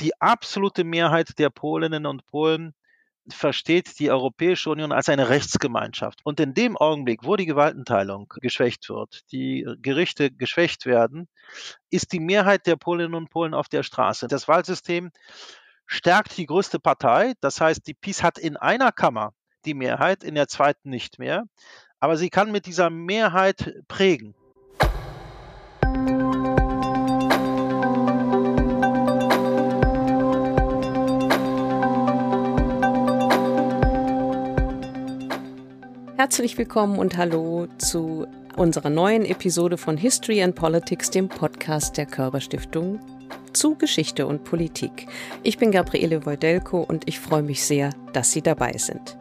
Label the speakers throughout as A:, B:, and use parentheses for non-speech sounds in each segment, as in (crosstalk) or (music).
A: die absolute Mehrheit der Polinnen und Polen versteht die Europäische Union als eine Rechtsgemeinschaft. Und in dem Augenblick, wo die Gewaltenteilung geschwächt wird, die Gerichte geschwächt werden, ist die Mehrheit der Polinnen und Polen auf der Straße. Das Wahlsystem stärkt die größte Partei. Das heißt, die PiS hat in einer Kammer die Mehrheit, in der zweiten nicht mehr. Aber sie kann mit dieser Mehrheit prägen.
B: Herzlich willkommen und hallo zu unserer neuen Episode von History and Politics, dem Podcast der Körperstiftung zu Geschichte und Politik. Ich bin Gabriele Wojdelko und ich freue mich sehr, dass Sie dabei sind.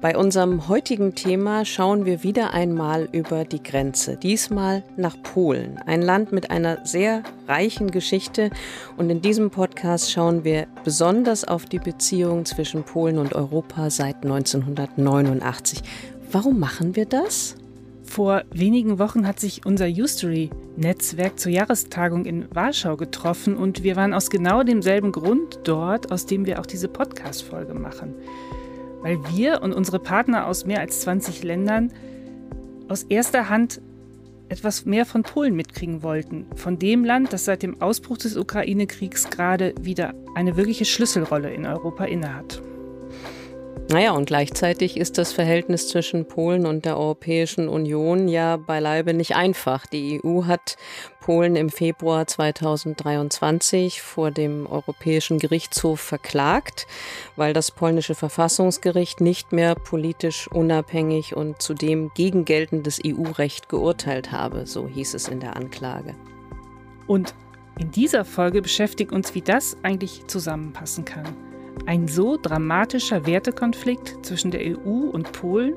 B: Bei unserem heutigen Thema schauen wir wieder einmal über die Grenze, diesmal nach Polen, ein Land mit einer sehr reichen Geschichte. Und in diesem Podcast schauen wir besonders auf die Beziehung zwischen Polen und Europa seit 1989. Warum machen wir das?
C: Vor wenigen Wochen hat sich unser Ustory-Netzwerk zur Jahrestagung in Warschau getroffen und wir waren aus genau demselben Grund dort, aus dem wir auch diese Podcast-Folge machen weil wir und unsere Partner aus mehr als 20 Ländern aus erster Hand etwas mehr von Polen mitkriegen wollten, von dem Land, das seit dem Ausbruch des Ukraine-Kriegs gerade wieder eine wirkliche Schlüsselrolle in Europa innehat.
B: Naja, und gleichzeitig ist das Verhältnis zwischen Polen und der Europäischen Union ja beileibe nicht einfach. Die EU hat Polen im Februar 2023 vor dem Europäischen Gerichtshof verklagt, weil das polnische Verfassungsgericht nicht mehr politisch unabhängig und zudem gegen geltendes EU-Recht geurteilt habe, so hieß es in der Anklage.
C: Und in dieser Folge beschäftigt uns, wie das eigentlich zusammenpassen kann. Ein so dramatischer Wertekonflikt zwischen der EU und Polen?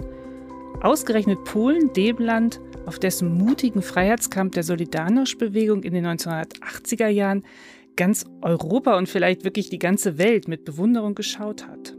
C: Ausgerechnet Polen, dem Land, auf dessen mutigen Freiheitskampf der Solidarność-Bewegung in den 1980er Jahren ganz Europa und vielleicht wirklich die ganze Welt mit Bewunderung geschaut hat.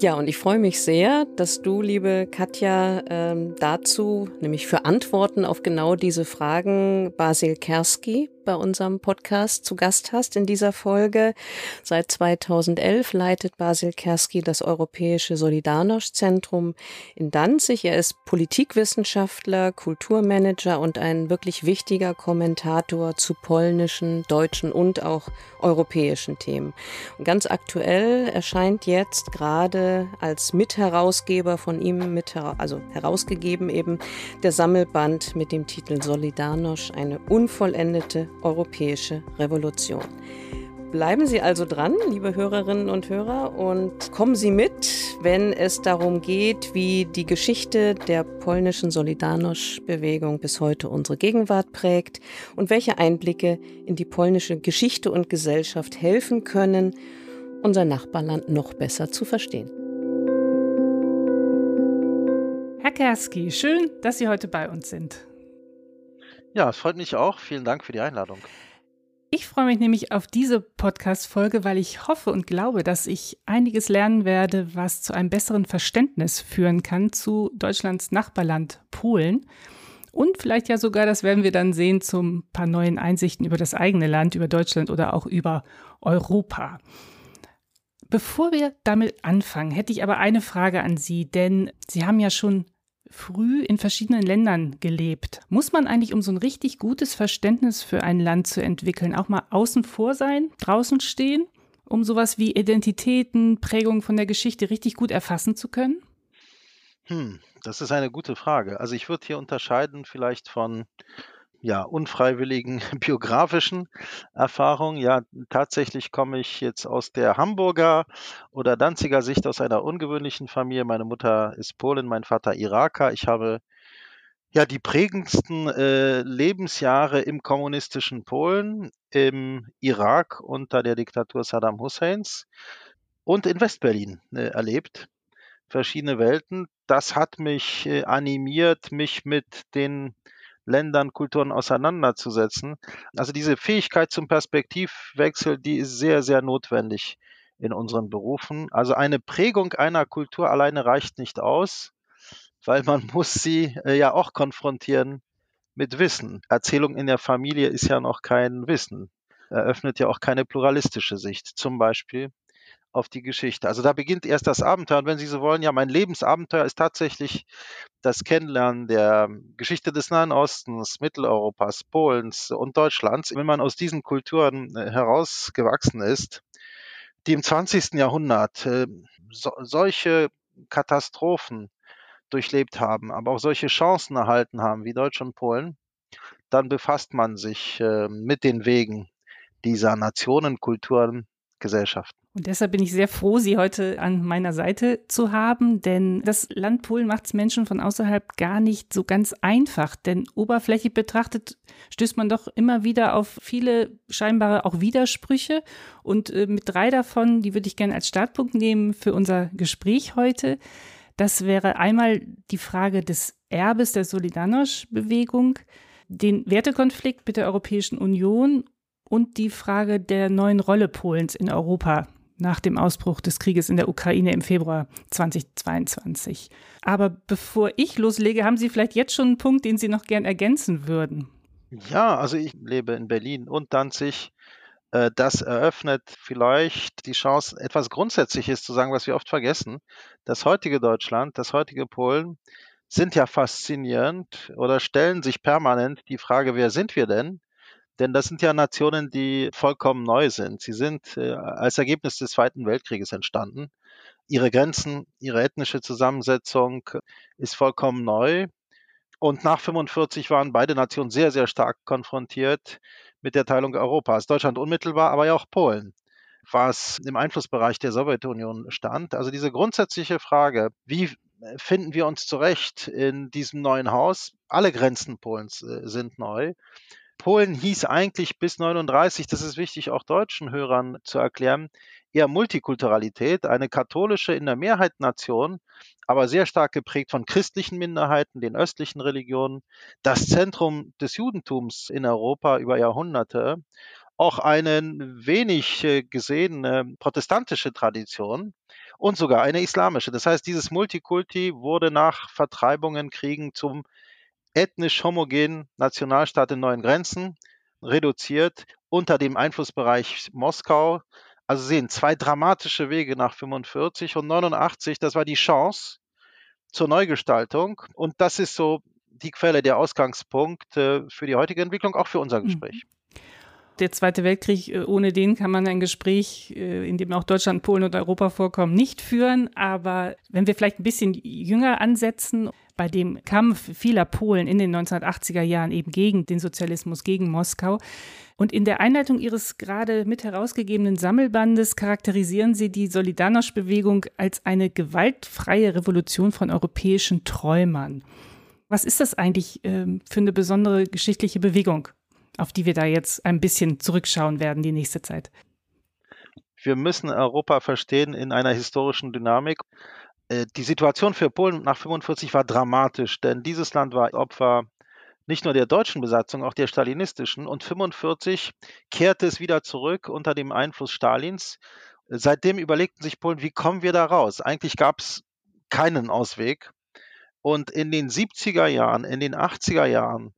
B: Ja, und ich freue mich sehr, dass du, liebe Katja, ähm, dazu, nämlich für Antworten auf genau diese Fragen, Basil Kerski bei unserem Podcast zu Gast hast in dieser Folge. Seit 2011 leitet Basil Kerski das Europäische Solidarność-Zentrum in Danzig. Er ist Politikwissenschaftler, Kulturmanager und ein wirklich wichtiger Kommentator zu polnischen, deutschen und auch europäischen Themen. Und ganz aktuell erscheint jetzt gerade als Mitherausgeber von ihm mit, also herausgegeben eben der Sammelband mit dem Titel Solidarność, eine unvollendete europäische Revolution. Bleiben Sie also dran, liebe Hörerinnen und Hörer, und kommen Sie mit, wenn es darum geht, wie die Geschichte der polnischen Solidarność-Bewegung bis heute unsere Gegenwart prägt und welche Einblicke in die polnische Geschichte und Gesellschaft helfen können, unser Nachbarland noch besser zu verstehen.
C: Herr Kerski, schön, dass Sie heute bei uns sind.
A: Ja, es freut mich auch. Vielen Dank für die Einladung.
C: Ich freue mich nämlich auf diese Podcast-Folge, weil ich hoffe und glaube, dass ich einiges lernen werde, was zu einem besseren Verständnis führen kann zu Deutschlands Nachbarland Polen. Und vielleicht ja sogar, das werden wir dann sehen, zu ein paar neuen Einsichten über das eigene Land, über Deutschland oder auch über Europa. Bevor wir damit anfangen, hätte ich aber eine Frage an Sie, denn Sie haben ja schon früh in verschiedenen Ländern gelebt. Muss man eigentlich, um so ein richtig gutes Verständnis für ein Land zu entwickeln, auch mal außen vor sein, draußen stehen, um sowas wie Identitäten, Prägungen von der Geschichte richtig gut erfassen zu können?
A: Hm, das ist eine gute Frage. Also ich würde hier unterscheiden vielleicht von ja, unfreiwilligen (laughs) biografischen Erfahrung. Ja, tatsächlich komme ich jetzt aus der Hamburger oder Danziger Sicht aus einer ungewöhnlichen Familie. Meine Mutter ist Polin, mein Vater Iraker. Ich habe ja die prägendsten äh, Lebensjahre im kommunistischen Polen, im Irak unter der Diktatur Saddam Husseins und in Westberlin äh, erlebt. Verschiedene Welten. Das hat mich äh, animiert, mich mit den Ländern, Kulturen auseinanderzusetzen. Also diese Fähigkeit zum Perspektivwechsel, die ist sehr, sehr notwendig in unseren Berufen. Also eine Prägung einer Kultur alleine reicht nicht aus, weil man (laughs) muss sie äh, ja auch konfrontieren mit Wissen. Erzählung in der Familie ist ja noch kein Wissen. eröffnet ja auch keine pluralistische Sicht, zum Beispiel auf die Geschichte. Also da beginnt erst das Abenteuer. Und wenn Sie so wollen, ja, mein Lebensabenteuer ist tatsächlich das Kennenlernen der Geschichte des Nahen Ostens, Mitteleuropas, Polens und Deutschlands. Wenn man aus diesen Kulturen äh, herausgewachsen ist, die im 20. Jahrhundert äh, so, solche Katastrophen durchlebt haben, aber auch solche Chancen erhalten haben wie Deutsch und Polen, dann befasst man sich äh, mit den Wegen dieser Nationen, Kulturen, Gesellschaften.
C: Und deshalb bin ich sehr froh, Sie heute an meiner Seite zu haben, denn das Land Polen macht es Menschen von außerhalb gar nicht so ganz einfach. Denn oberflächlich betrachtet stößt man doch immer wieder auf viele scheinbare auch Widersprüche. Und äh, mit drei davon, die würde ich gerne als Startpunkt nehmen für unser Gespräch heute. Das wäre einmal die Frage des Erbes der Solidarność-Bewegung, den Wertekonflikt mit der Europäischen Union und die Frage der neuen Rolle Polens in Europa nach dem Ausbruch des Krieges in der Ukraine im Februar 2022. Aber bevor ich loslege, haben Sie vielleicht jetzt schon einen Punkt, den Sie noch gern ergänzen würden?
A: Ja, also ich lebe in Berlin und Danzig äh, das eröffnet vielleicht die Chance, etwas Grundsätzliches zu sagen, was wir oft vergessen. Das heutige Deutschland, das heutige Polen sind ja faszinierend oder stellen sich permanent die Frage, wer sind wir denn? Denn das sind ja Nationen, die vollkommen neu sind. Sie sind äh, als Ergebnis des Zweiten Weltkrieges entstanden. Ihre Grenzen, ihre ethnische Zusammensetzung ist vollkommen neu. Und nach 45 waren beide Nationen sehr, sehr stark konfrontiert mit der Teilung Europas. Deutschland unmittelbar, aber ja auch Polen, was im Einflussbereich der Sowjetunion stand. Also diese grundsätzliche Frage, wie finden wir uns zurecht in diesem neuen Haus? Alle Grenzen Polens äh, sind neu. Polen hieß eigentlich bis 39, das ist wichtig auch deutschen Hörern zu erklären, eher Multikulturalität, eine katholische in der Mehrheit Nation, aber sehr stark geprägt von christlichen Minderheiten, den östlichen Religionen, das Zentrum des Judentums in Europa über Jahrhunderte, auch eine wenig äh, gesehene protestantische Tradition und sogar eine islamische. Das heißt, dieses Multikulti wurde nach Vertreibungen, Kriegen zum ethnisch homogenen Nationalstaat in neuen Grenzen reduziert unter dem Einflussbereich Moskau. Also sehen zwei dramatische Wege nach 45 und 89, das war die Chance zur Neugestaltung und das ist so die Quelle, der Ausgangspunkt äh, für die heutige Entwicklung, auch für unser mhm.
C: Der Zweite Weltkrieg, äh, ohne den kann man ein Gespräch, äh, in dem auch Deutschland, Polen und Europa vorkommen, nicht führen. Aber wenn wir vielleicht ein bisschen jünger ansetzen, bei dem Kampf vieler Polen in den 1980er Jahren eben gegen den Sozialismus, gegen Moskau. Und in der Einleitung Ihres gerade mit herausgegebenen Sammelbandes charakterisieren Sie die Solidarność-Bewegung als eine gewaltfreie Revolution von europäischen Träumern. Was ist das eigentlich äh, für eine besondere geschichtliche Bewegung, auf die wir da jetzt ein bisschen zurückschauen werden die nächste Zeit?
A: Wir müssen Europa verstehen in einer historischen Dynamik. Äh, die Situation für Polen nach 45 war dramatisch, denn dieses Land war Opfer nicht nur der deutschen Besatzung, auch der stalinistischen. Und 45 kehrte es wieder zurück unter dem Einfluss Stalins. Seitdem überlegten sich Polen, wie kommen wir da raus? Eigentlich gab es keinen Ausweg. Und in den 70er Jahren, in den 80er Jahren,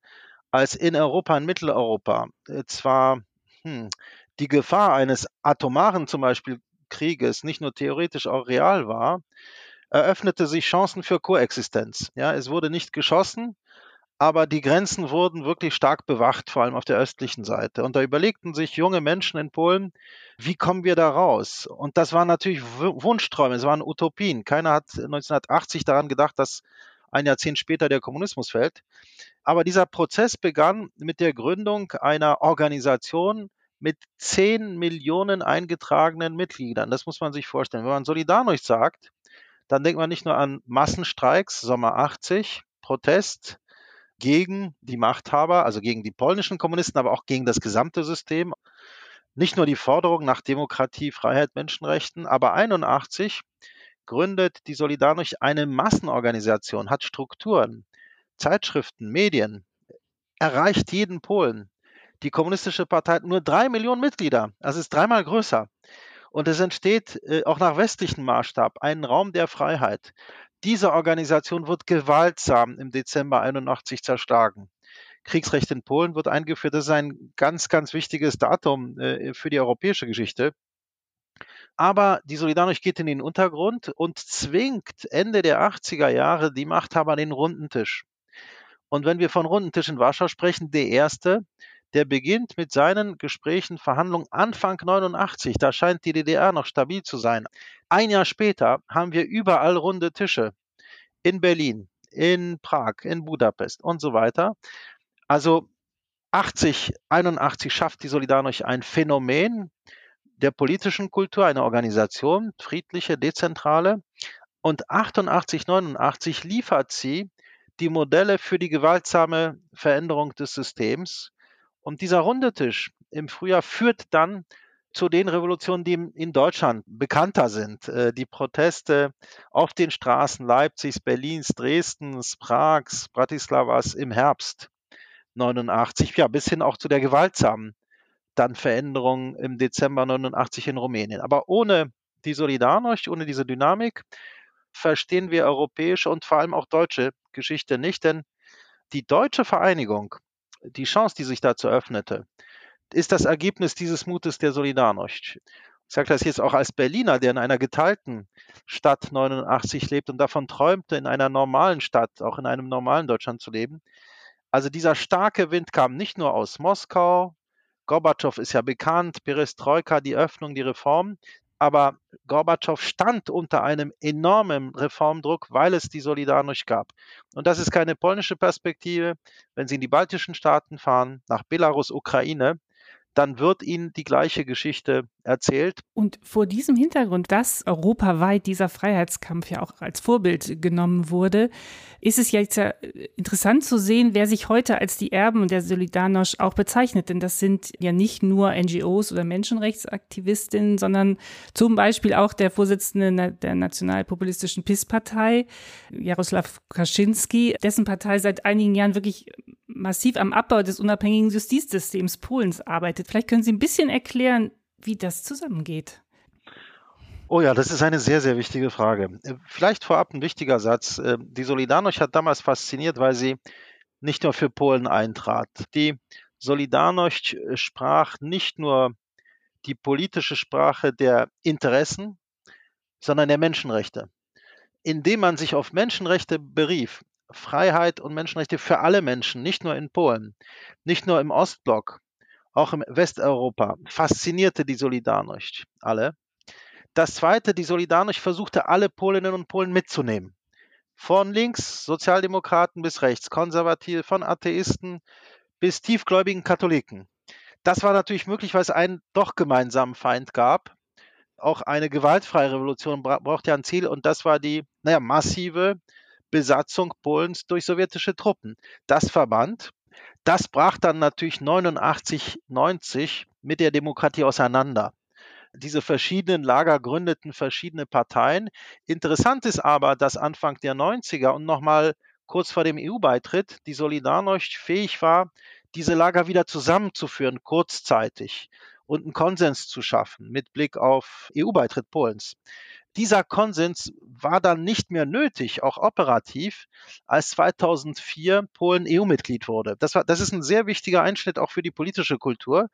A: als in Europa, in Mitteleuropa, äh, zwar hm, die Gefahr eines atomaren zum Beispiel Krieges nicht nur theoretisch auch real war, eröffnete sich Chancen für Koexistenz. Ja, es wurde nicht geschossen, aber die Grenzen wurden wirklich stark bewacht, vor allem auf der östlichen Seite. Und da überlegten sich junge Menschen in Polen, wie kommen wir da raus? Und das waren natürlich Wunschträume, es waren Utopien. Keiner hat 1980 daran gedacht, dass ein Jahrzehnt später der Kommunismus fällt. Aber dieser Prozess begann mit der Gründung einer Organisation mit 10 Millionen eingetragenen Mitgliedern. Das muss man sich vorstellen. Wenn man Solidarność sagt, dann denkt man nicht nur an Massenstreiks, Sommer 80, Protest gegen die Machthaber, also gegen die polnischen Kommunisten, aber auch gegen das gesamte System. Nicht nur die Forderung nach Demokratie, Freiheit, Menschenrechten, aber 81 gründet die Solidarność eine Massenorganisation, hat Strukturen, Zeitschriften, Medien, erreicht jeden Polen. Die Kommunistische Partei hat nur drei Millionen Mitglieder, also ist dreimal größer. Und es entsteht äh, auch nach westlichem Maßstab ein Raum der Freiheit. Diese Organisation wird gewaltsam im Dezember 81 zerschlagen. Kriegsrecht in Polen wird eingeführt. Das ist ein ganz, ganz wichtiges Datum äh, für die europäische Geschichte. Aber die Solidarność geht in den Untergrund und zwingt Ende der 80er Jahre die Machthaber an den runden Tisch. Und wenn wir von runden Tisch in Warschau sprechen, der erste, der beginnt mit seinen Gesprächen, Verhandlungen Anfang 89. Da scheint die DDR noch stabil zu sein. Ein Jahr später haben wir überall runde Tische. In Berlin, in Prag, in Budapest und so weiter. Also 80, 81 schafft die Solidarność ein Phänomen der politischen Kultur, eine Organisation, friedliche, dezentrale. Und 88, 89 liefert sie die Modelle für die gewaltsame Veränderung des Systems. Und dieser runde Tisch im Frühjahr führt dann zu den Revolutionen, die in Deutschland bekannter sind. Äh, die Proteste auf den Straßen Leipzigs, Berlins, Dresdens, Prags, Bratislavas im Herbst 89, ja, bis hin auch zu der gewaltsamen dann Veränderung im Dezember 89 in Rumänien. Aber ohne die Solidarność, ohne diese Dynamik verstehen wir europäische und vor allem auch deutsche Geschichte nicht, denn die deutsche Vereinigung, die Chance, die sich dazu öffnete, ist das Ergebnis dieses Mutes der Solidarność. Ich sage das jetzt auch als Berliner, der in einer geteilten Stadt 89 lebt und davon träumte, in einer normalen Stadt, auch in einem normalen Deutschland zu leben. Also dieser starke Wind kam nicht nur aus Moskau, Gorbatschow ist ja bekannt, Perestroika, die Öffnung, die Reform, aber Gorbatschow stand unter einem enormen Reformdruck, weil es die Solidarność gab. Und das ist keine polnische Perspektive. Wenn Sie in die baltischen Staaten fahren, nach Belarus, Ukraine, dann wird ihnen die gleiche Geschichte erzählt.
C: Und vor diesem Hintergrund, dass europaweit dieser Freiheitskampf ja auch als Vorbild genommen wurde, ist es jetzt ja interessant zu sehen, wer sich heute als die Erben der Solidarność auch bezeichnet. Denn das sind ja nicht nur NGOs oder Menschenrechtsaktivistinnen, sondern zum Beispiel auch der Vorsitzende der nationalpopulistischen PIS-Partei, Jaroslaw Kaczynski, dessen Partei seit einigen Jahren wirklich massiv am Abbau des unabhängigen Justizsystems Polens arbeitet. Vielleicht können Sie ein bisschen erklären, wie das zusammengeht.
A: Oh ja, das ist eine sehr, sehr wichtige Frage. Äh, vielleicht vorab ein wichtiger Satz. Äh, die Solidarność hat damals fasziniert, weil sie nicht nur für Polen eintrat. Die Solidarność äh, sprach nicht nur die politische Sprache der Interessen, sondern der Menschenrechte. Indem man sich auf Menschenrechte berief, Freiheit und Menschenrechte für alle Menschen, nicht nur in Polen, nicht nur im Ostblock, auch im Westeuropa, faszinierte die Solidarność alle. Das zweite, die Solidarność versuchte alle Polinnen und Polen mitzunehmen. Von links, Sozialdemokraten bis rechts, Konservative, von Atheisten bis tiefgläubigen Katholiken. Das war natürlich möglich, weil es einen doch gemeinsamen Feind gab. Auch eine gewaltfreie Revolution braucht ja ein Ziel und das war die naja, massive Besatzung Polens durch sowjetische Truppen. Das verband. Das brach dann natürlich 89, 90 mit der Demokratie auseinander. Diese verschiedenen Lager gründeten verschiedene Parteien. Interessant ist aber, dass Anfang der 90er und nochmal kurz vor dem EU-Beitritt die Solidarność fähig war, diese Lager wieder zusammenzuführen, kurzzeitig und einen Konsens zu schaffen mit Blick auf EU-Beitritt Polens. Dieser Konsens war dann nicht mehr nötig, auch operativ, als 2004 Polen EU-Mitglied wurde. Das, war, das ist ein sehr wichtiger Einschnitt auch für die politische Kultur,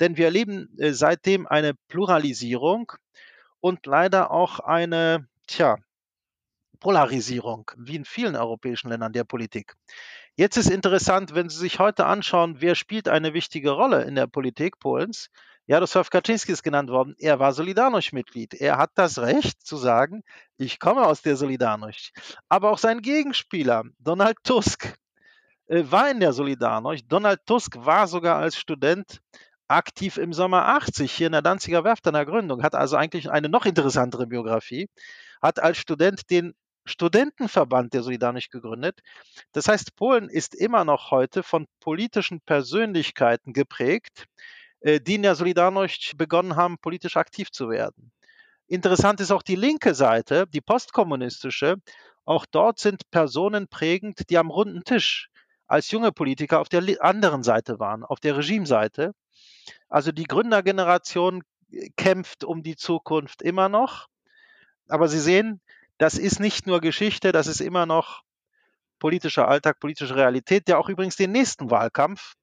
A: denn wir erleben äh, seitdem eine Pluralisierung und leider auch eine, tja, Polarisierung, wie in vielen europäischen Ländern der Politik. Jetzt ist interessant, wenn Sie sich heute anschauen, wer spielt eine wichtige Rolle in der Politik Polens, Jarosław Kaczynski ist genannt worden. Er war Solidarność-Mitglied. Er hat das Recht zu sagen, ich komme aus der Solidarność. Aber auch sein Gegenspieler, Donald Tusk, äh, war in der Solidarność. Donald Tusk war sogar als Student aktiv im Sommer 80 hier in der Danziger Werft an der Gründung, hat also eigentlich eine noch interessantere Biografie, hat als Student den Studentenverband der Solidarność gegründet. Das heißt, Polen ist immer noch heute von politischen Persönlichkeiten geprägt, die in der Solidarność begonnen haben, politisch aktiv zu werden. Interessant ist auch die linke Seite, die postkommunistische. Auch dort sind Personen prägend, die am runden Tisch als junge Politiker auf der anderen Seite waren, auf der Regimeseite. Also die Gründergeneration äh, kämpft um die Zukunft immer noch. Aber Sie sehen, das ist nicht nur Geschichte, das ist immer noch politischer Alltag, politische Realität, der auch übrigens den nächsten Wahlkampf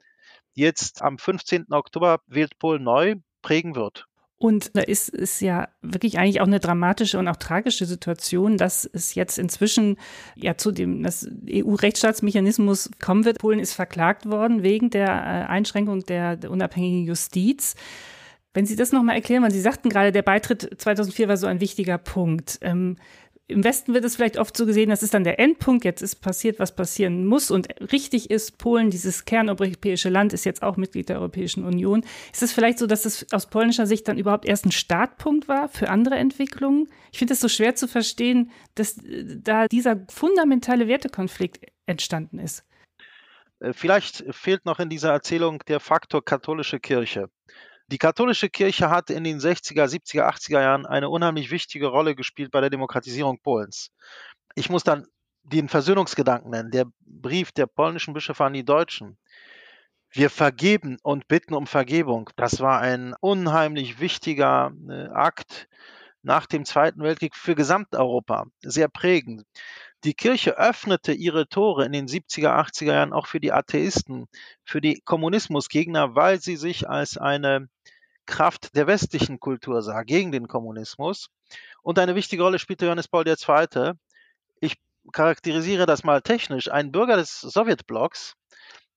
A: jetzt am 15. Oktober wählt Polen neu prägen wird.
C: Und da ist es ja wirklich eigentlich auch eine dramatische und auch tragische Situation, dass es jetzt inzwischen ja zu dem EU-Rechtsstaatsmechanismus kommen wird. Polen ist verklagt worden wegen der äh, Einschränkung der, der unabhängigen Justiz. Wenn Sie das nochmal erklären, weil Sie sagten gerade, der Beitritt 2004 war so ein wichtiger Punkt. Ähm, im Westen wird es vielleicht oft so gesehen, das ist dann der Endpunkt, jetzt ist passiert, was passieren muss und richtig ist, Polen, dieses kerneuropäische Land, ist jetzt auch Mitglied der Europäischen Union. Ist es vielleicht so, dass es aus polnischer Sicht dann überhaupt erst ein Startpunkt war für andere Entwicklungen? Ich finde es so schwer zu verstehen, dass äh, da dieser fundamentale Wertekonflikt entstanden ist.
A: Äh, vielleicht fehlt noch in dieser Erzählung der Faktor katholische Kirche. Die katholische Kirche hat in den 60er, 70er, 80er Jahren eine unheimlich wichtige Rolle gespielt bei der Demokratisierung Polens. Ich muss dann den Versöhnungsgedanken nennen, der Brief der polnischen Bischöfe an die Deutschen. Wir vergeben und bitten um Vergebung. Das war ein unheimlich wichtiger äh, Akt nach dem Zweiten Weltkrieg für Gesamteuropa, sehr prägend. Die Kirche öffnete ihre Tore in den 70er, 80er Jahren auch für die Atheisten, für die Kommunismusgegner, weil sie sich als eine Kraft der westlichen Kultur sah, gegen den Kommunismus. Und eine wichtige Rolle spielte Johannes Paul II. Ich charakterisiere das mal technisch. Ein Bürger des Sowjetblocks,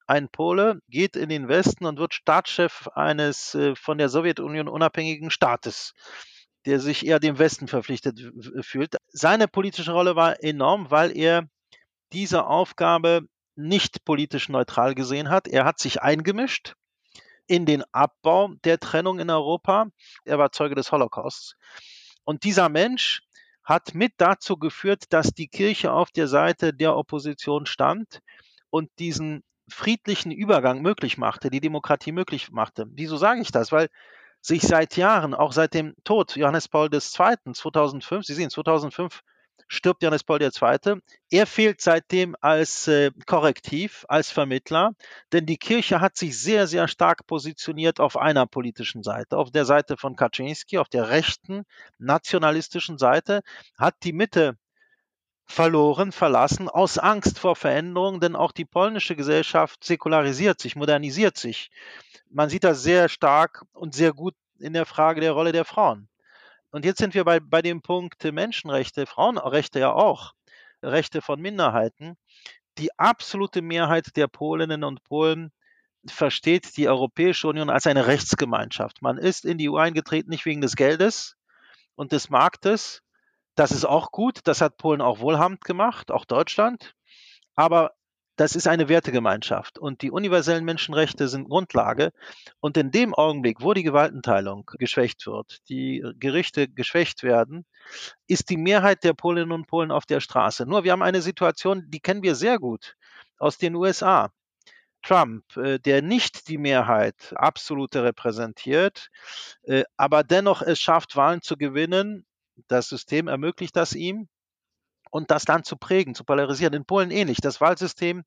A: ein Pole, geht in den Westen und wird Staatschef eines äh, von der Sowjetunion unabhängigen Staates der sich eher dem Westen verpflichtet fühlt. Seine politische Rolle war enorm, weil er diese Aufgabe nicht politisch neutral gesehen hat. Er hat sich eingemischt in den Abbau der Trennung in Europa. Er war Zeuge des Holocausts. Und dieser Mensch hat mit dazu geführt, dass die Kirche auf der Seite der Opposition stand und diesen friedlichen Übergang möglich machte, die Demokratie möglich machte. Wieso sage ich das? Weil sich seit Jahren, auch seit dem Tod Johannes Paul II. 2005, Sie sehen, 2005 stirbt Johannes Paul II. Er fehlt seitdem als äh, Korrektiv, als Vermittler, denn die Kirche hat sich sehr, sehr stark positioniert auf einer politischen Seite, auf der Seite von Kaczynski, auf der rechten, nationalistischen Seite, hat die Mitte verloren, verlassen, aus Angst vor Veränderungen, denn auch die polnische Gesellschaft säkularisiert sich, modernisiert sich. Man sieht das sehr stark und sehr gut in der Frage der Rolle der Frauen. Und jetzt sind wir bei, bei dem Punkt Menschenrechte, Frauenrechte ja auch, Rechte von Minderheiten. Die absolute Mehrheit der Polinnen und Polen versteht die Europäische Union als eine Rechtsgemeinschaft. Man ist in die EU eingetreten nicht wegen des Geldes und des Marktes. Das ist auch gut. Das hat Polen auch wohlhabend gemacht, auch Deutschland. Aber das ist eine Wertegemeinschaft und die universellen Menschenrechte sind Grundlage. Und in dem Augenblick, wo die Gewaltenteilung geschwächt wird, die Gerichte geschwächt werden, ist die Mehrheit der Polinnen und Polen auf der Straße. Nur wir haben eine Situation, die kennen wir sehr gut aus den USA. Trump, äh, der nicht die Mehrheit absolute repräsentiert, äh, aber dennoch es schafft, Wahlen zu gewinnen. Das System ermöglicht das ihm und das dann zu prägen, zu polarisieren. In Polen ähnlich. Das Wahlsystem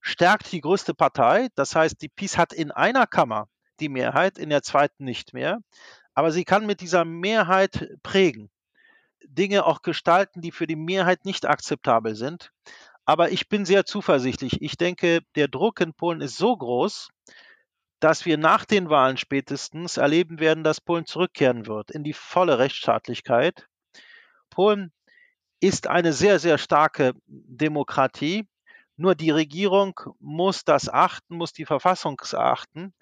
A: stärkt die größte Partei. Das heißt, die PiS hat in einer Kammer die Mehrheit, in der zweiten nicht mehr. Aber sie kann mit dieser Mehrheit prägen. Dinge auch gestalten, die für die Mehrheit nicht akzeptabel sind. Aber ich bin sehr zuversichtlich. Ich denke, der Druck in Polen ist so groß, dass wir nach den Wahlen spätestens erleben werden, dass Polen zurückkehren wird in die volle Rechtsstaatlichkeit. Polen ist eine sehr, sehr starke Demokratie. Nur die Regierung muss das achten, muss die Verfassung achten.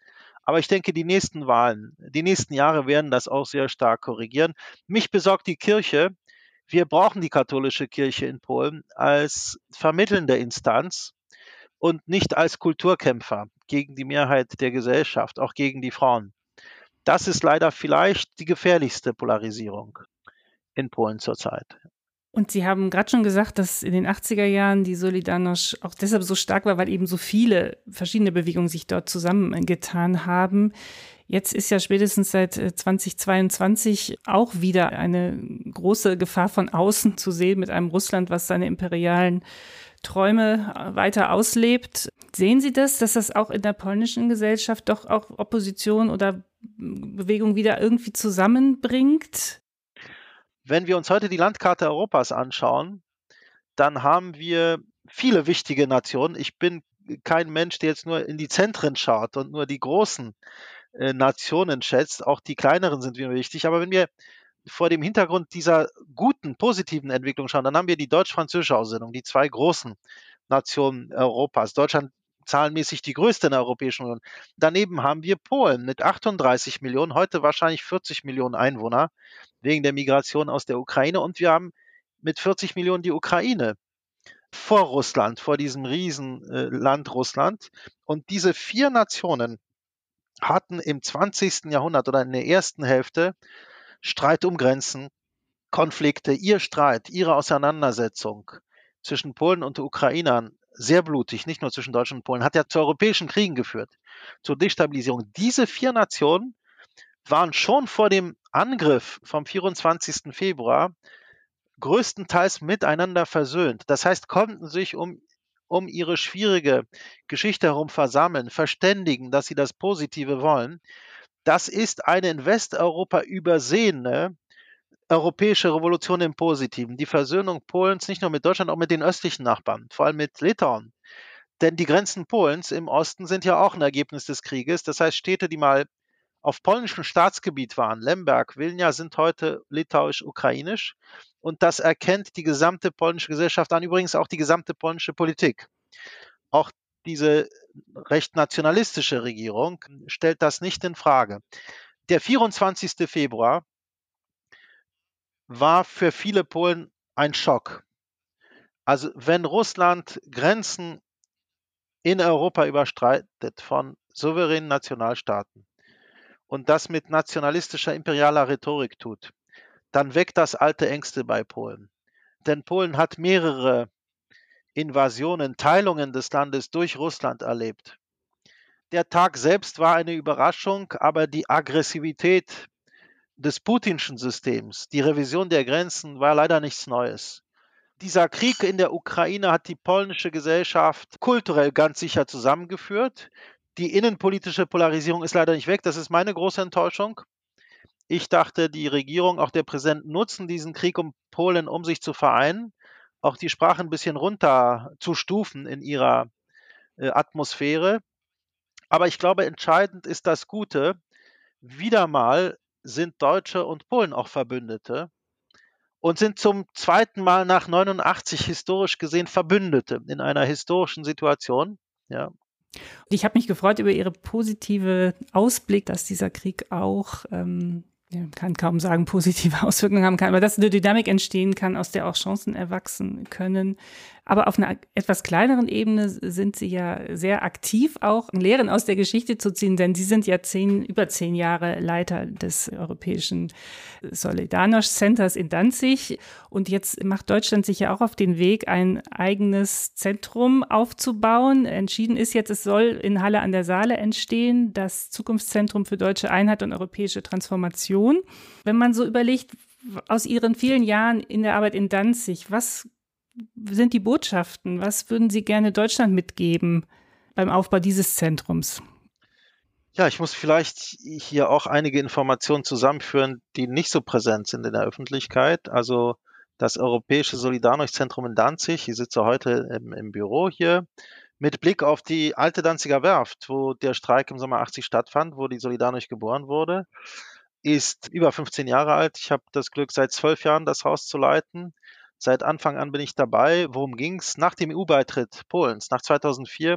A: Aber ich denke, die nächsten Wahlen, die nächsten Jahre werden das auch sehr stark korrigieren. Mich besorgt die Kirche. Wir brauchen die katholische Kirche in Polen als vermittelnde Instanz und nicht als Kulturkämpfer gegen die Mehrheit der Gesellschaft, auch gegen die Frauen. Das ist leider vielleicht die gefährlichste Polarisierung in Polen zurzeit.
C: Und Sie haben gerade schon gesagt, dass in den 80er Jahren die Solidarność auch deshalb so stark war, weil eben so viele verschiedene Bewegungen sich dort zusammengetan haben. Jetzt ist ja spätestens seit 2022 äh, auch wieder eine große Gefahr von außen zu sehen mit einem Russland, was seine imperialen Träume äh, weiter auslebt. Sehen Sie das, dass das auch in der polnischen Gesellschaft doch auch Opposition oder Bewegung wieder irgendwie zusammenbringt?
A: Wenn wir uns heute die Landkarte Europas anschauen, dann haben wir viele wichtige Nationen. Ich bin kein Mensch, der jetzt nur in die Zentren schaut und nur die großen äh, Nationen schätzt. Auch die kleineren sind mir wichtig. Aber wenn wir vor dem Hintergrund dieser guten, positiven Entwicklung schauen, dann haben wir die deutsch-französische Aussendung, die zwei großen Nationen Europas. Deutschland zahlenmäßig die größte in der Europäischen Union. Daneben haben wir Polen mit 38 Millionen, heute wahrscheinlich 40 Millionen Einwohner wegen der Migration aus der Ukraine. Und wir haben mit 40 Millionen die Ukraine vor Russland, vor diesem Riesenland äh, Russland. Und diese vier Nationen hatten im 20. Jahrhundert oder in der ersten Hälfte Streit um Grenzen, Konflikte, ihr Streit, ihre Auseinandersetzung zwischen Polen und Ukrainern sehr blutig, nicht nur zwischen Deutschland und Polen, hat ja zu europäischen Kriegen geführt, zur Destabilisierung. Diese vier Nationen waren schon vor dem Angriff vom 24. Februar größtenteils miteinander versöhnt. Das heißt, konnten sich um, um ihre schwierige Geschichte herum versammeln, verständigen, dass sie das Positive wollen. Das ist eine in Westeuropa übersehene europäische Revolution im Positiven. Die Versöhnung Polens nicht nur mit Deutschland, auch mit den östlichen Nachbarn, vor allem mit Litauen. Denn die Grenzen Polens im Osten sind ja auch ein Ergebnis des Krieges. Das heißt, Städte, die mal auf polnischem Staatsgebiet waren, Lemberg, Vilna, sind heute litauisch-ukrainisch. Und das erkennt die gesamte polnische Gesellschaft an, übrigens auch die gesamte polnische Politik. Auch diese recht nationalistische Regierung stellt das nicht in Frage. Der 24. Februar war für viele Polen ein Schock. Also wenn Russland Grenzen in Europa überstreitet von souveränen Nationalstaaten und das mit nationalistischer imperialer Rhetorik tut, dann weckt das alte Ängste bei Polen. Denn Polen hat mehrere Invasionen, Teilungen des Landes durch Russland erlebt. Der Tag selbst war eine Überraschung, aber die Aggressivität des putinschen Systems, die Revision der Grenzen, war leider nichts Neues. Dieser Krieg in der Ukraine hat die polnische Gesellschaft kulturell ganz sicher zusammengeführt. Die innenpolitische Polarisierung ist leider nicht weg. Das ist meine große Enttäuschung. Ich dachte, die Regierung, auch der Präsident nutzen diesen Krieg um Polen, um sich zu vereinen, auch die Sprache ein bisschen runter zu stufen in ihrer äh, Atmosphäre. Aber ich glaube, entscheidend ist das Gute. Wieder mal sind Deutsche und Polen auch Verbündete und sind zum zweiten Mal nach 89 historisch gesehen Verbündete in einer historischen Situation. Ja.
C: Ich habe mich gefreut über Ihre positive Ausblick, dass dieser Krieg auch ähm, man kann kaum sagen, positive (laughs) Auswirkungen haben kann, aber dass eine Dynamik entstehen kann, aus der auch Chancen erwachsen können. Aber auf einer etwas kleineren Ebene sind sie ja sehr aktiv auch, Lehren aus der Geschichte zu ziehen, denn sie sind ja zehn, über zehn Jahre Leiter des Europäischen Solidarność Centers in Danzig. Und jetzt macht Deutschland sich ja auch auf den Weg, ein eigenes Zentrum aufzubauen. Entschieden ist jetzt, es soll in Halle an der Saale entstehen, das Zukunftszentrum für deutsche Einheit und europäische Transformation. Wenn man so überlegt, aus Ihren vielen Jahren in der Arbeit in Danzig, was sind die Botschaften? Was würden Sie gerne Deutschland mitgeben beim Aufbau dieses Zentrums?
A: Ja, ich muss vielleicht hier auch einige Informationen zusammenführen, die nicht so präsent sind in der Öffentlichkeit. Also das Europäische Solidarność-Zentrum in Danzig, ich sitze heute im, im, Büro hier, mit Blick auf die alte Danziger Werft, wo der Streik im Sommer 80 stattfand, wo die Solidarność geboren wurde, ist über 15 Jahre alt. Ich habe das Glück, seit zwölf Jahren das Haus zu leiten. Seit Anfang an bin ich dabei. Worum ging es? Nach dem EU-Beitritt Polens, nach 2004,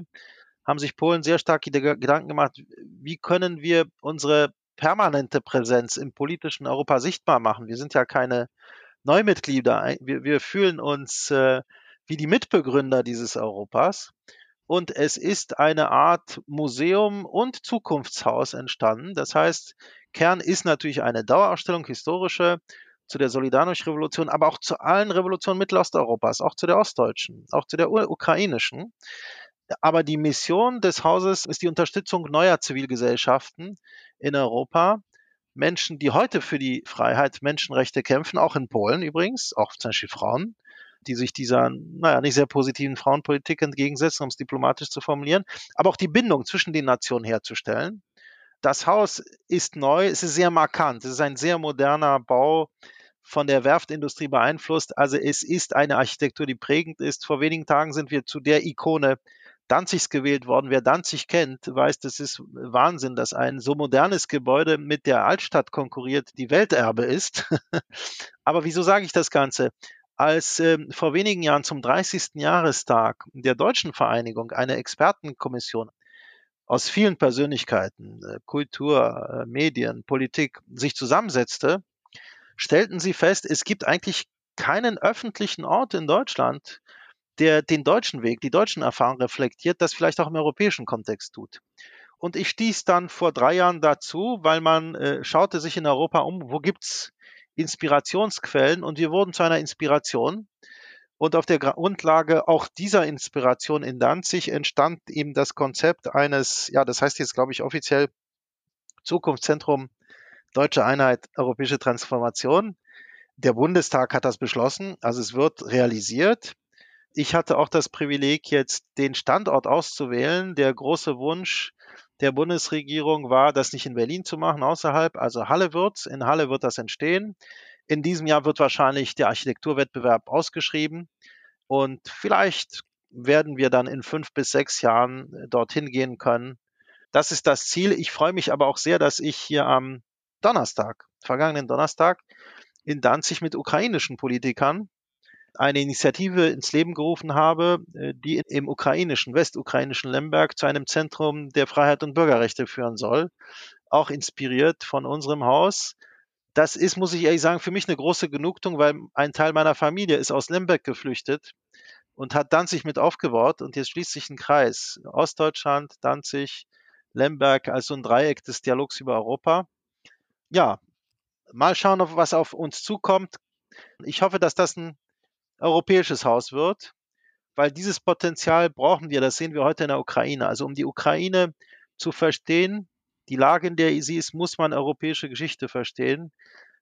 A: haben sich Polen sehr stark Gedanken gemacht, wie können wir unsere permanente Präsenz im politischen Europa sichtbar machen. Wir sind ja keine Neumitglieder. Wir, wir fühlen uns äh, wie die Mitbegründer dieses Europas. Und es ist eine Art Museum und Zukunftshaus entstanden. Das heißt, Kern ist natürlich eine Dauerausstellung, historische, zu der Solidarność-Revolution, aber auch zu allen Revolutionen Mittelosteuropas, auch zu der ostdeutschen, auch zu der ukrainischen. Aber die Mission des Hauses ist die Unterstützung neuer Zivilgesellschaften in Europa. Menschen, die heute für die Freiheit, Menschenrechte kämpfen, auch in Polen übrigens, auch zum Beispiel Frauen, die sich dieser, naja, nicht sehr positiven Frauenpolitik entgegensetzen, um es diplomatisch zu formulieren, aber auch die Bindung zwischen den Nationen herzustellen. Das Haus ist neu, es ist sehr markant, es ist ein sehr moderner Bau von der Werftindustrie beeinflusst. Also es ist eine Architektur, die prägend ist. Vor wenigen Tagen sind wir zu der Ikone Danzigs gewählt worden. Wer Danzig kennt, weiß, das ist Wahnsinn, dass ein so modernes Gebäude mit der Altstadt konkurriert, die Welterbe ist. (laughs) Aber wieso sage ich das Ganze? Als äh, vor wenigen Jahren zum 30. Jahrestag der Deutschen Vereinigung eine Expertenkommission aus vielen Persönlichkeiten, äh, Kultur, äh, Medien, Politik sich zusammensetzte, stellten sie fest, es gibt eigentlich keinen öffentlichen Ort in Deutschland, der den deutschen Weg, die deutschen Erfahrungen reflektiert, das vielleicht auch im europäischen Kontext tut. Und ich stieß dann vor drei Jahren dazu, weil man äh, schaute sich in Europa um, wo gibt's Inspirationsquellen und wir wurden zu einer Inspiration. Und auf der Grundlage auch dieser Inspiration in Danzig entstand eben das Konzept eines, ja, das heißt jetzt, glaube ich, offiziell Zukunftszentrum Deutsche Einheit, Europäische Transformation. Der Bundestag hat das beschlossen, also es wird realisiert. Ich hatte auch das Privileg, jetzt den Standort auszuwählen. Der große Wunsch der Bundesregierung war, das nicht in Berlin zu machen, außerhalb, also Halle wird's. In Halle wird das entstehen. In diesem Jahr wird wahrscheinlich der Architekturwettbewerb ausgeschrieben und vielleicht werden wir dann in fünf bis sechs Jahren dorthin gehen können. Das ist das Ziel. Ich freue mich aber auch sehr, dass ich hier am Donnerstag, vergangenen Donnerstag, in Danzig mit ukrainischen Politikern eine Initiative ins Leben gerufen habe, äh, die im ukrainischen, westukrainischen Lemberg zu einem Zentrum der Freiheit und Bürgerrechte führen soll, auch inspiriert von unserem Haus. Das ist, muss ich ehrlich sagen, für mich eine große Genugtuung, weil ein Teil meiner Familie ist aus Lemberg geflüchtet und hat Danzig mit aufgebaut und jetzt schließt sich ein Kreis. Ostdeutschland, Danzig, Lemberg, also ein Dreieck des Dialogs über Europa. Ja, mal schauen, was auf uns zukommt. Ich hoffe, dass das ein europäisches Haus wird, weil dieses Potenzial brauchen wir. Das sehen wir heute in der Ukraine. Also um die Ukraine zu verstehen, die Lage, in der sie ist, muss man europäische Geschichte verstehen,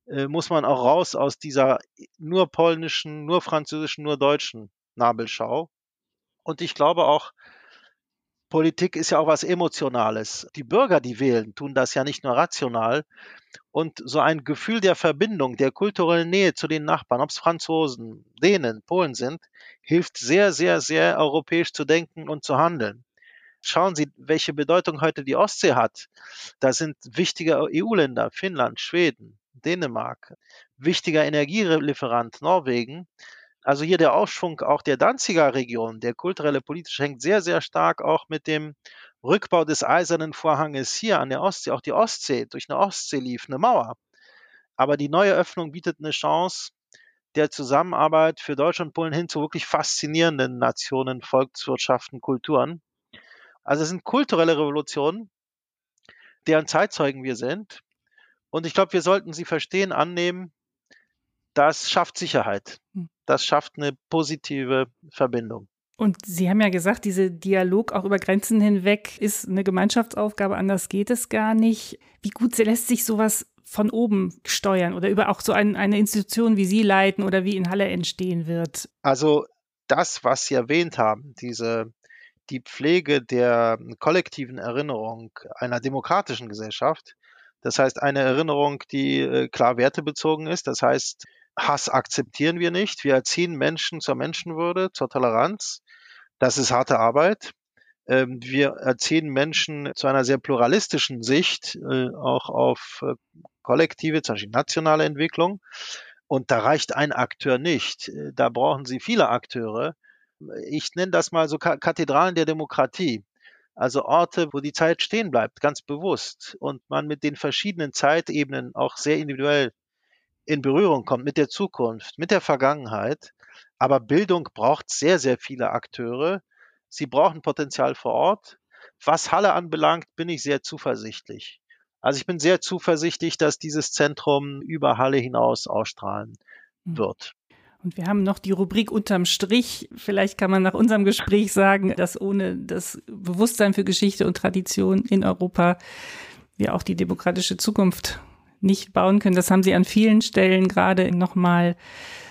A: äh, muss man auch raus aus dieser nur polnischen, nur französischen, nur deutschen Nabelschau. Und ich glaube auch, Politik ist ja auch was Emotionales. Die Bürger, die wählen, tun das ja nicht nur rational. Und so ein Gefühl der Verbindung, der kulturellen Nähe zu den Nachbarn, ob es Franzosen, Dänen, Polen sind, hilft sehr, sehr, sehr europäisch zu denken und zu handeln. Schauen Sie, welche Bedeutung heute die Ostsee hat. Da sind wichtige EU-Länder, Finnland, Schweden, Dänemark, wichtiger Energielieferant Norwegen. Also hier der Aufschwung auch der Danziger Region, der kulturelle, politische, hängt sehr, sehr stark auch mit dem Rückbau des Eisernen Vorhanges hier an der Ostsee. Auch die Ostsee, durch eine Ostsee lief eine Mauer. Aber die neue Öffnung bietet eine Chance der Zusammenarbeit für Deutschland und Polen hin zu wirklich faszinierenden Nationen, Volkswirtschaften, Kulturen. Also es sind kulturelle Revolutionen, deren Zeitzeugen wir sind. Und ich glaube, wir sollten sie verstehen, annehmen. Das schafft Sicherheit. Hm. Das schafft eine positive Verbindung.
C: Und Sie haben ja gesagt, dieser Dialog auch über Grenzen hinweg ist eine Gemeinschaftsaufgabe, anders geht es gar nicht. Wie gut lässt sich sowas von oben steuern oder über auch so ein, eine Institution wie Sie leiten oder wie in Halle entstehen wird?
A: Also das, was Sie erwähnt haben, diese die Pflege der kollektiven Erinnerung einer demokratischen Gesellschaft. Das heißt, eine Erinnerung, die äh, klar wertebezogen ist. Das heißt, Hass akzeptieren wir nicht. Wir erziehen Menschen zur Menschenwürde, zur Toleranz. Das ist harte Arbeit. Ähm, wir erziehen Menschen zu einer sehr pluralistischen Sicht, äh, auch auf äh, kollektive, zum Beispiel nationale Entwicklung. Und da reicht ein Akteur nicht. Da brauchen Sie viele Akteure ich nenne das mal so Kathedralen der Demokratie. Also Orte, wo die Zeit stehen bleibt, ganz bewusst. Und man mit den verschiedenen Zeitebenen auch sehr individuell in Berührung kommt mit der Zukunft, mit der Vergangenheit. Aber Bildung braucht sehr, sehr viele Akteure. Sie brauchen Potenzial vor Ort. Was Halle anbelangt, bin ich sehr zuversichtlich. Also ich bin sehr zuversichtlich, dass dieses Zentrum über Halle hinaus ausstrahlen hm. wird.
C: Und wir haben noch die Rubrik unterm Strich. Vielleicht kann man nach unserem Gespräch sagen, dass ohne das Bewusstsein für Geschichte und Tradition in Europa wir auch die demokratische Zukunft nicht bauen können. Das haben Sie an vielen Stellen gerade nochmal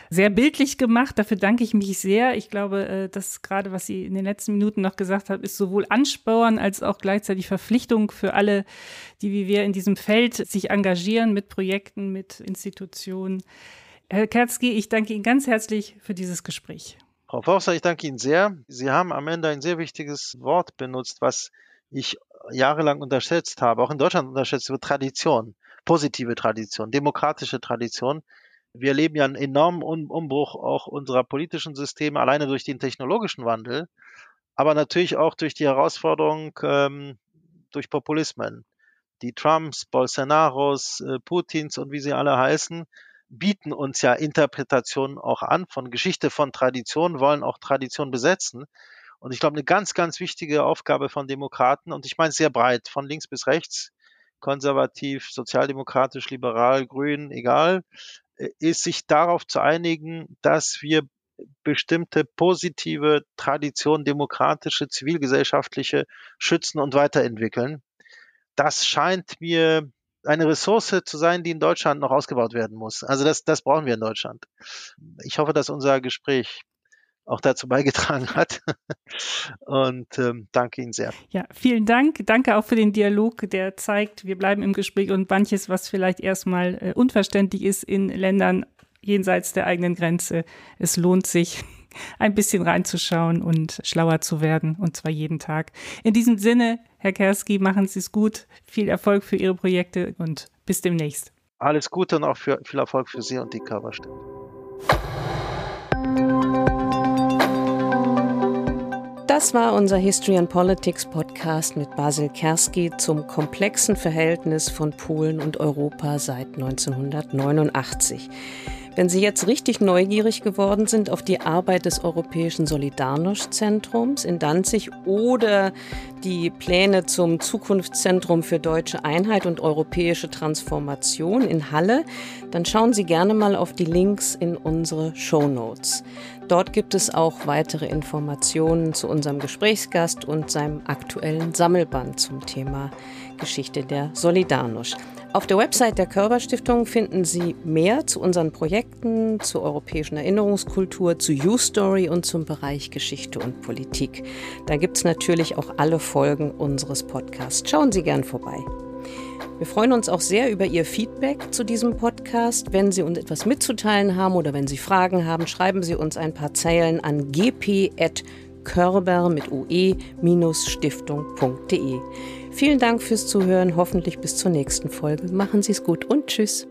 C: sehr bildlich gemacht. Dafür danke ich mich sehr. Ich glaube, äh, dass gerade, was Sie in den letzten Minuten noch gesagt haben, ist sowohl Ansporn als auch gleichzeitig Verpflichtung für alle, die wie wir in diesem Feld sich engagieren mit Projekten, mit Institutionen Herr Kerzki, ich danke Ihnen ganz herzlich für dieses Gespräch.
A: Frau Forster, ich danke Ihnen sehr. Sie haben am Ende ein sehr wichtiges Wort benutzt, was ich jahrelang unterschätzt habe, auch in Deutschland unterschätzt wird, Tradition, positive Tradition, demokratische Tradition. Wir erleben ja einen enormen Umbruch auch unserer politischen Systeme, alleine durch den technologischen Wandel, aber natürlich auch durch die Herausforderung ähm, durch Populismen. Die Trumps, Bolsonaros, äh, Putins und wie sie alle heißen, bieten uns ja Interpretationen auch an von Geschichte, von Tradition, wollen auch Tradition besetzen. Und ich glaube, eine ganz, ganz wichtige Aufgabe von Demokraten, und ich meine sehr breit, von links bis rechts, konservativ, sozialdemokratisch, liberal, grün, egal, äh, ist sich darauf zu einigen, dass wir bestimmte positive Traditionen, demokratische, zivilgesellschaftliche schützen und weiterentwickeln. Das scheint mir eine Ressource zu sein, die in Deutschland noch ausgebaut werden muss. Also das, das brauchen wir in Deutschland. Ich hoffe, dass unser Gespräch auch dazu beigetragen (laughs) hat. Und ähm, danke Ihnen sehr.
C: Ja, vielen Dank. Danke auch für den Dialog, der zeigt, wir bleiben im Gespräch und manches, was vielleicht erstmal äh, unverständlich ist in Ländern jenseits der eigenen Grenze. Es lohnt sich, (laughs) ein bisschen reinzuschauen und schlauer zu werden, und zwar jeden Tag. In diesem Sinne, Herr Kerski, machen Sie es gut. Viel Erfolg für Ihre Projekte und bis demnächst.
A: Alles Gute und auch für, viel Erfolg für Sie und die Coverstimme.
B: Das war unser History and Politics Podcast mit Basil Kerski zum komplexen Verhältnis von Polen und Europa seit 1989. Wenn Sie jetzt richtig neugierig geworden sind auf die Arbeit des Europäischen Solidarność-Zentrums in Danzig oder die Pläne zum Zukunftszentrum für deutsche Einheit und europäische Transformation in Halle, dann schauen Sie gerne mal auf die Links in unsere Show Notes. Dort gibt es auch weitere Informationen zu unserem Gesprächsgast und seinem aktuellen Sammelband zum Thema Geschichte der Solidarność. Auf der Website der Körperstiftung finden Sie mehr zu unseren Projekten, zur europäischen Erinnerungskultur, zu U-Story und zum Bereich Geschichte und Politik. Da gibt es natürlich auch alle Folgen unseres Podcasts. Schauen Sie gern vorbei. Wir freuen uns auch sehr über Ihr Feedback zu diesem Podcast. Wenn Sie uns etwas mitzuteilen haben oder wenn Sie Fragen haben, schreiben Sie uns ein paar Zeilen an gp.körber mit ue-stiftung.de. Vielen Dank fürs Zuhören, hoffentlich bis zur nächsten Folge. Machen Sie es gut und tschüss.